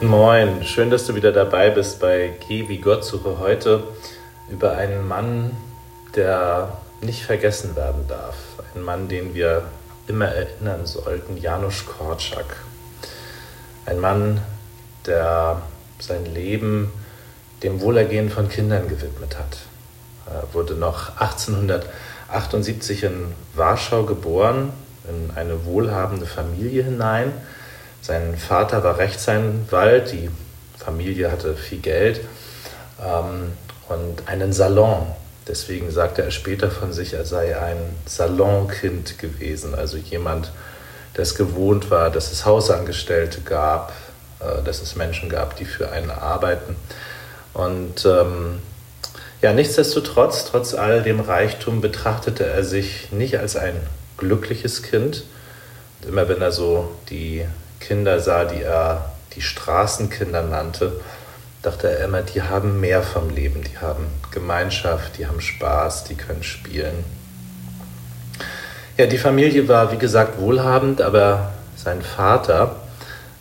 Moin, schön, dass du wieder dabei bist bei Geh wie Gott suche heute über einen Mann, der nicht vergessen werden darf. Ein Mann, den wir immer erinnern sollten, Janusz Korczak. Ein Mann, der sein Leben dem Wohlergehen von Kindern gewidmet hat. Er wurde noch 1878 in Warschau geboren, in eine wohlhabende Familie hinein sein Vater war Rechtsanwalt, die Familie hatte viel Geld ähm, und einen Salon. Deswegen sagte er später von sich, er sei ein Salonkind gewesen, also jemand, der es gewohnt war, dass es Hausangestellte gab, äh, dass es Menschen gab, die für einen arbeiten. Und ähm, ja, nichtsdestotrotz, trotz all dem Reichtum, betrachtete er sich nicht als ein glückliches Kind. Und immer wenn er so die Kinder sah, die er die Straßenkinder nannte, dachte er immer, die haben mehr vom Leben, die haben Gemeinschaft, die haben Spaß, die können spielen. Ja, die Familie war, wie gesagt, wohlhabend, aber sein Vater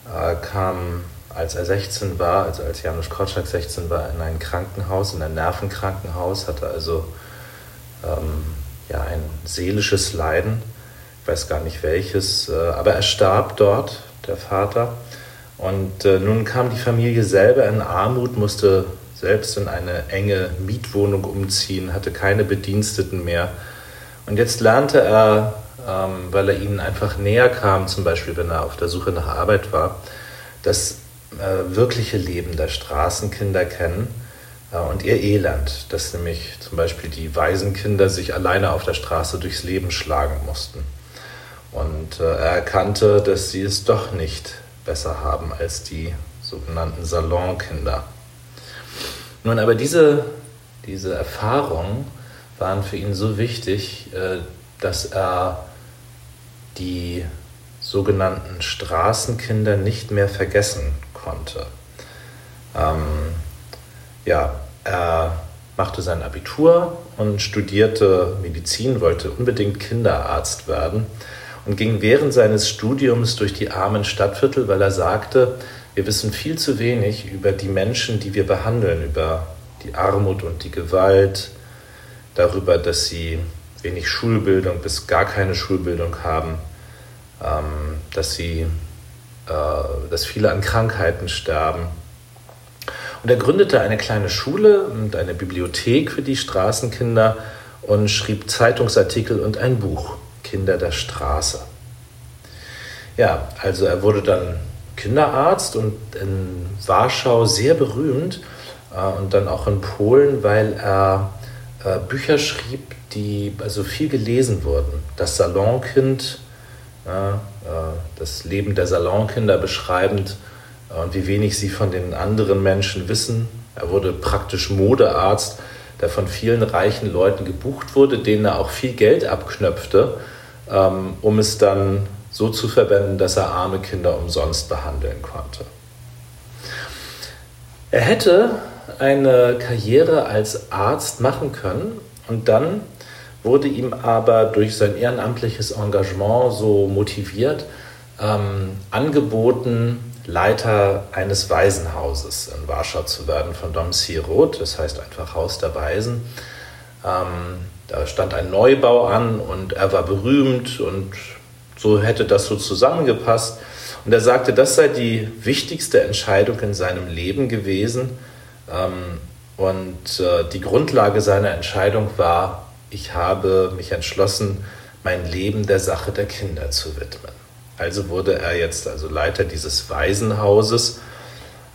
äh, kam, als er 16 war, also als Janusz Korczak 16 war, in ein Krankenhaus, in ein Nervenkrankenhaus, hatte also ähm, ja, ein seelisches Leiden, ich weiß gar nicht welches, äh, aber er starb dort der Vater. Und äh, nun kam die Familie selber in Armut, musste selbst in eine enge Mietwohnung umziehen, hatte keine Bediensteten mehr. Und jetzt lernte er, ähm, weil er ihnen einfach näher kam, zum Beispiel wenn er auf der Suche nach Arbeit war, das äh, wirkliche Leben der Straßenkinder kennen äh, und ihr Elend, dass nämlich zum Beispiel die Waisenkinder sich alleine auf der Straße durchs Leben schlagen mussten. Und äh, er erkannte, dass sie es doch nicht besser haben als die sogenannten Salonkinder. Nun, aber diese, diese Erfahrungen waren für ihn so wichtig, äh, dass er die sogenannten Straßenkinder nicht mehr vergessen konnte. Ähm, ja, er machte sein Abitur und studierte Medizin, wollte unbedingt Kinderarzt werden und ging während seines Studiums durch die armen Stadtviertel, weil er sagte, wir wissen viel zu wenig über die Menschen, die wir behandeln, über die Armut und die Gewalt, darüber, dass sie wenig Schulbildung bis gar keine Schulbildung haben, ähm, dass, sie, dass viele an Krankheiten sterben. Und er gründete eine kleine Schule und eine Bibliothek für die Straßenkinder und schrieb Zeitungsartikel und ein Buch. Kinder der Straße. Ja, also er wurde dann Kinderarzt und in Warschau sehr berühmt äh, und dann auch in Polen, weil er äh, Bücher schrieb, die also viel gelesen wurden. Das Salonkind, äh, das Leben der Salonkinder beschreibend äh, und wie wenig sie von den anderen Menschen wissen. Er wurde praktisch Modearzt, der von vielen reichen Leuten gebucht wurde, denen er auch viel Geld abknöpfte ähm, um es dann so zu verwenden, dass er arme Kinder umsonst behandeln konnte. Er hätte eine Karriere als Arzt machen können und dann wurde ihm aber durch sein ehrenamtliches Engagement so motiviert, ähm, angeboten, Leiter eines Waisenhauses in Warschau zu werden von Dom Sirot, das heißt einfach Haus der Waisen. Ähm, da stand ein Neubau an und er war berühmt und so hätte das so zusammengepasst. Und er sagte, das sei die wichtigste Entscheidung in seinem Leben gewesen. Ähm, und äh, die Grundlage seiner Entscheidung war, ich habe mich entschlossen, mein Leben der Sache der Kinder zu widmen. Also wurde er jetzt also Leiter dieses Waisenhauses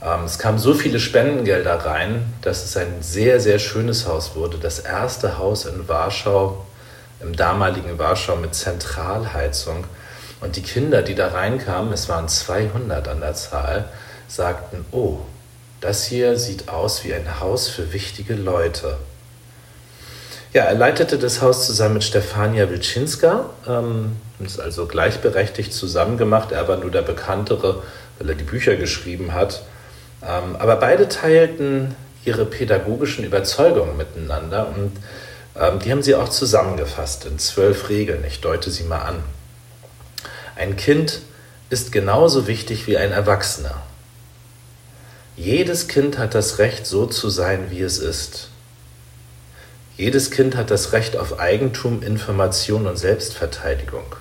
ähm, es kamen so viele Spendengelder rein, dass es ein sehr, sehr schönes Haus wurde. Das erste Haus in Warschau, im damaligen Warschau mit Zentralheizung. Und die Kinder, die da reinkamen, es waren 200 an der Zahl, sagten, oh, das hier sieht aus wie ein Haus für wichtige Leute. Ja, er leitete das Haus zusammen mit Stefania Wilczynska, ähm, ist also gleichberechtigt zusammen gemacht. Er war nur der Bekanntere, weil er die Bücher geschrieben hat. Ähm, aber beide teilten ihre pädagogischen Überzeugungen miteinander und Ähm, die haben sie auch zusammengefasst in zwölf Regeln. Ich deute sie mal an. Ein Kind ist genauso wichtig wie ein Erwachsener. Jedes Kind hat das Recht, so zu sein, wie es ist. Jedes Kind hat das Recht auf Eigentum, Information und Selbstverteidigung.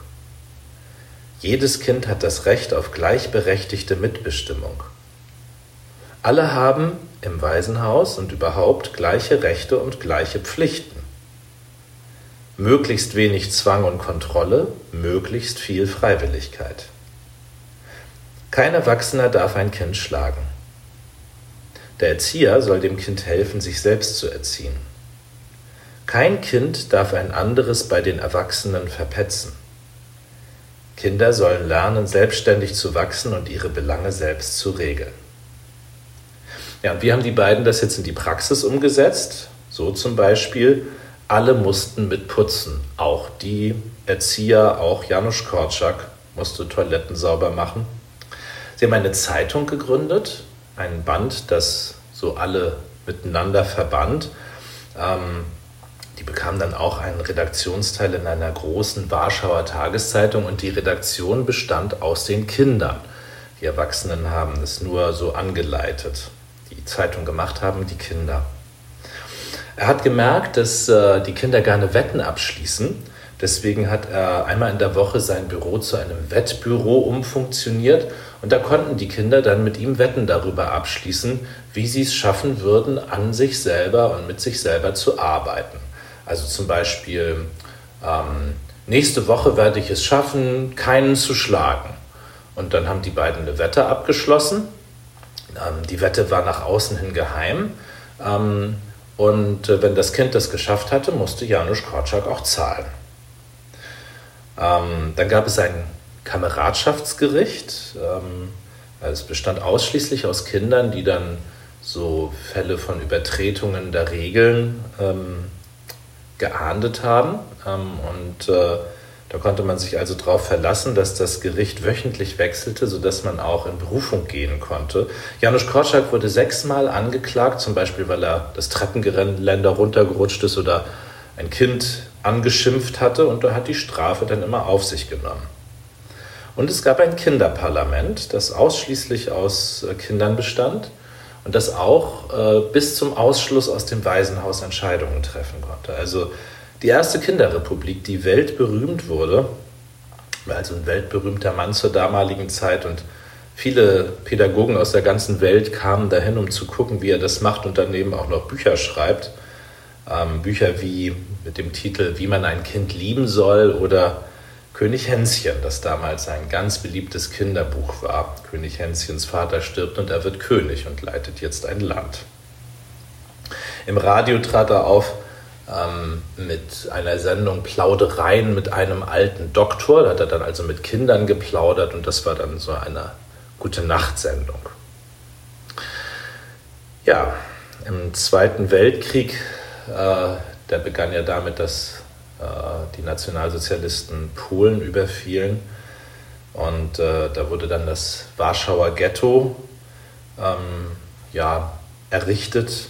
Jedes Kind hat das Recht auf gleichberechtigte Mitbestimmung. Alle haben im Waisenhaus und überhaupt gleiche Rechte und gleiche Pflichten. Möglichst wenig Zwang und Kontrolle, möglichst viel Freiwilligkeit. Kein Erwachsener darf ein Kind schlagen. Der Erzieher soll dem Kind helfen, sich selbst zu erziehen. Kein Kind darf ein anderes bei den Erwachsenen verpetzen. Kinder sollen lernen, selbstständig zu wachsen und ihre Belange selbst zu regeln. Ja, und wie haben die beiden das jetzt in die Praxis umgesetzt? So zum Beispiel, alle mussten mitputzen. Auch die Erzieher, auch Janusz Korczak musste Toiletten sauber machen. Sie haben eine Zeitung gegründet, ein Band, das so alle miteinander verband. Ähm, die bekamen dann auch einen Redaktionsteil in einer großen Warschauer Tageszeitung und die Redaktion bestand aus den Kindern. Die Erwachsenen haben es nur so angeleitet. Die Zeitung gemacht haben die Kinder. Er hat gemerkt, dass äh, die Kinder gerne Wetten abschließen. Deswegen hat er einmal in der Woche sein Büro zu einem Wettbüro umfunktioniert und da konnten die Kinder dann mit ihm Wetten darüber abschließen, wie sie es schaffen würden, an sich selber und mit sich selber zu arbeiten. Also zum Beispiel, ähm, nächste Woche werde ich es schaffen, keinen zu schlagen. Und dann haben die beiden eine Wette abgeschlossen. Ähm, die Wette war nach außen hin geheim. Ähm, und äh, wenn das Kind das geschafft hatte, musste Janusz Korczak auch zahlen. Ähm, dann gab es ein Kameradschaftsgericht. Ähm, es bestand ausschließlich aus Kindern, die dann so Fälle von Übertretungen der Regeln ähm, geahndet haben. Ähm, und äh, da konnte man sich also darauf verlassen, dass das Gericht wöchentlich wechselte, sodass man auch in Berufung gehen konnte. Janusz Korczak wurde sechsmal angeklagt, zum Beispiel weil er das Treppengeländer runtergerutscht ist oder ein Kind angeschimpft hatte und da hat die Strafe dann immer auf sich genommen. Und es gab ein Kinderparlament, das ausschließlich aus äh, Kindern bestand und das auch äh, bis zum Ausschluss aus dem Waisenhaus Entscheidungen treffen konnte. Also die erste Kinderrepublik, die weltberühmt wurde, also ein weltberühmter Mann zur damaligen Zeit und viele Pädagogen aus der ganzen Welt kamen dahin, um zu gucken, wie er das macht und daneben auch noch Bücher schreibt. Ähm, Bücher wie mit dem Titel Wie man ein Kind lieben soll oder König Hänschen, das damals ein ganz beliebtes Kinderbuch war. König Hänschens Vater stirbt und er wird König und leitet jetzt ein Land. Im Radio trat er auf ähm, mit einer Sendung Plaudereien mit einem alten Doktor. Da hat er dann also mit Kindern geplaudert und das war dann so eine gute Nachtsendung. Ja, im Zweiten Weltkrieg, äh, der begann ja damit, dass die Nationalsozialisten Polen überfielen. Und äh, da wurde dann das Warschauer Ghetto ähm, ja, errichtet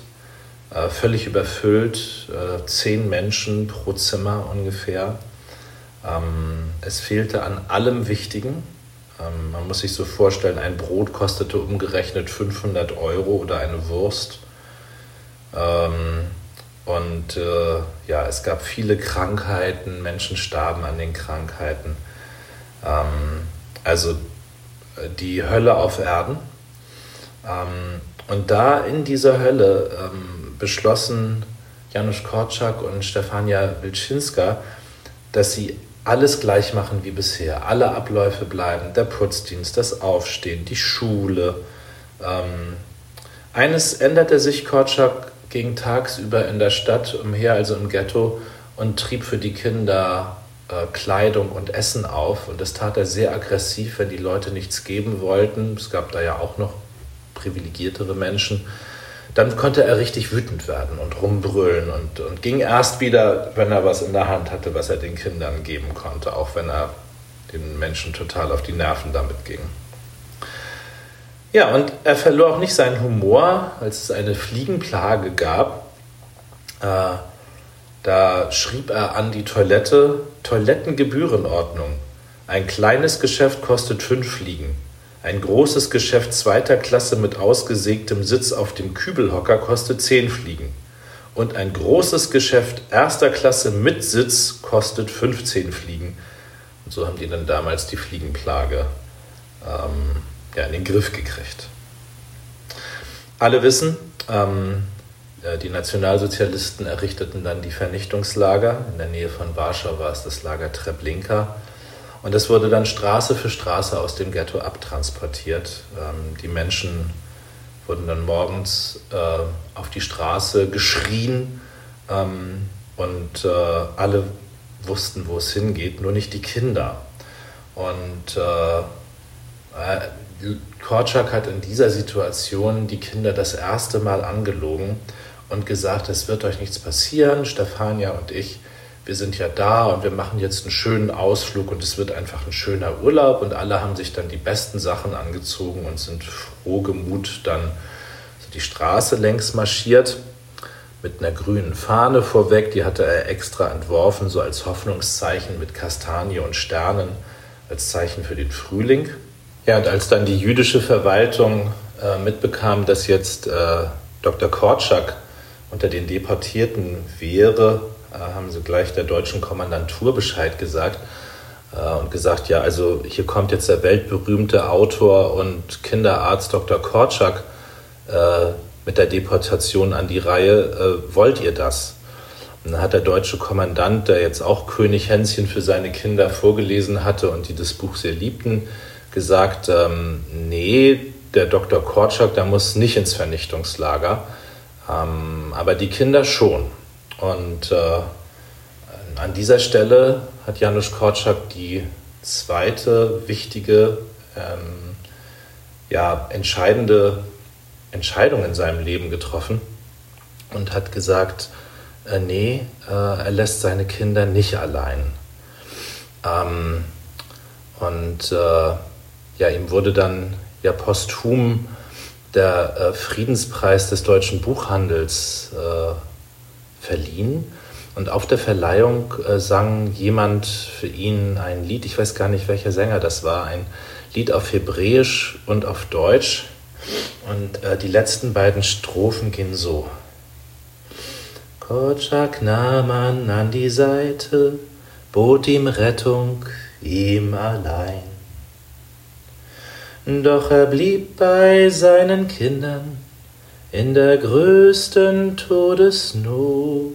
äh, völlig überfüllt, äh, zehn Menschen pro Zimmer ungefähr. Ähm, es fehlte an allem Wichtigen. Ähm, man muss sich so vorstellen, ein Brot kostete umgerechnet 500 Euro oder eine Wurst. Ähm, und äh, ja, es gab viele Krankheiten, Menschen starben an den Krankheiten. Ähm, also äh, die Hölle auf Erden. Ähm, und da in dieser Hölle ähm, beschlossen Janusz Korczak und Stefania Wilczynska, dass sie alles gleich machen wie bisher. Alle Abläufe bleiben, der Putzdienst, das Aufstehen, die Schule. Ähm, eines änderte sich Korczak ging tagsüber in der Stadt umher, also im Ghetto, und trieb für die Kinder äh, Kleidung und Essen auf. Und das tat er sehr aggressiv, wenn die Leute nichts geben wollten. Es gab da ja auch noch privilegiertere Menschen dann konnte er richtig wütend werden und rumbrüllen und, und ging erst wieder, wenn er was in der Hand hatte, was er den Kindern geben konnte, auch wenn er den Menschen total auf die Nerven damit ging. Ja, und er verlor auch nicht seinen Humor, als es eine Fliegenplage gab. Äh, Da schrieb er an die Toilette Toilettengebührenordnung. Ein kleines Geschäft kostet fünf Fliegen. Ein großes Geschäft zweiter Klasse mit ausgesägtem Sitz auf dem Kübelhocker kostet zehn Fliegen. Und ein großes Geschäft erster Klasse mit Sitz kostet 15 Fliegen. Und so haben die dann damals die Fliegenplage ähm, ja, in den Griff gekriegt. Alle wissen, ähm, äh, die Nationalsozialisten errichteten dann die Vernichtungslager. In der Nähe von Warschau war es das Lager Treblinka. Und es wurde dann Straße für Straße aus dem Ghetto abtransportiert. Ähm, die Menschen wurden dann morgens äh, auf die Straße geschrien ähm, und äh, alle wussten, wo es hingeht, nur nicht die Kinder. Und äh, Korczak hat in dieser Situation die Kinder das erste Mal angelogen und gesagt, es wird euch nichts passieren, Stefania und ich, wir sind ja da und wir machen jetzt einen schönen Ausflug und es wird einfach ein schöner Urlaub und alle haben sich dann die besten Sachen angezogen und sind frohgemut dann die Straße längs marschiert mit einer grünen Fahne vorweg, die hatte er extra entworfen, so als Hoffnungszeichen mit Kastanie und Sternen, als Zeichen für den Frühling. Ja, und als dann die jüdische Verwaltung äh, mitbekam, dass jetzt äh, Dr. Korczak unter den Deportierten wäre, äh, haben sie gleich der deutschen Kommandantur Bescheid gesagt äh, und gesagt, ja, also hier kommt jetzt der weltberühmte Autor und Kinderarzt Dr. Korczak äh, mit der Deportation an die Reihe, wollt ihr das? Und dann hat der deutsche Kommandant, der jetzt auch König Hänschen für seine Kinder vorgelesen hatte und die das Buch sehr liebten, gesagt, ähm, nee, der Dr. Korczak, der muss nicht ins Vernichtungslager, ähm, aber die Kinder schon. Und äh, an dieser Stelle hat Janusz Korczak die zweite wichtige, ähm, ja, entscheidende Entscheidung in seinem Leben getroffen und hat gesagt, äh, nee, äh, er lässt seine Kinder nicht allein. Ähm, und äh, ja, ihm wurde dann ja posthum der äh, Friedenspreis des deutschen Buchhandels äh, verliehen. Und auf der Verleihung äh, sang jemand für ihn ein Lied, ich weiß gar nicht, welcher Sänger das war, ein Lied auf Hebräisch und auf Deutsch. Und äh, die letzten beiden Strophen gehen so. Kotschak nahm man an die Seite, bot ihm Rettung, ihm allein. Doch er blieb bei seinen Kindern in der größten Todesnot,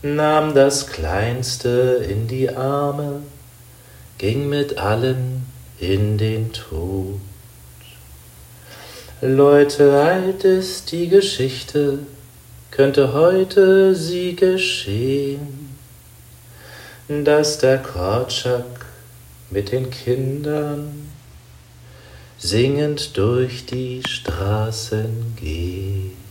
nahm das Kleinste in die Arme, ging mit allen in den Tod. Leute, alt ist die Geschichte, könnte heute sie geschehen, dass der Kortschak mit den Kindern singend durch die Straßen geht.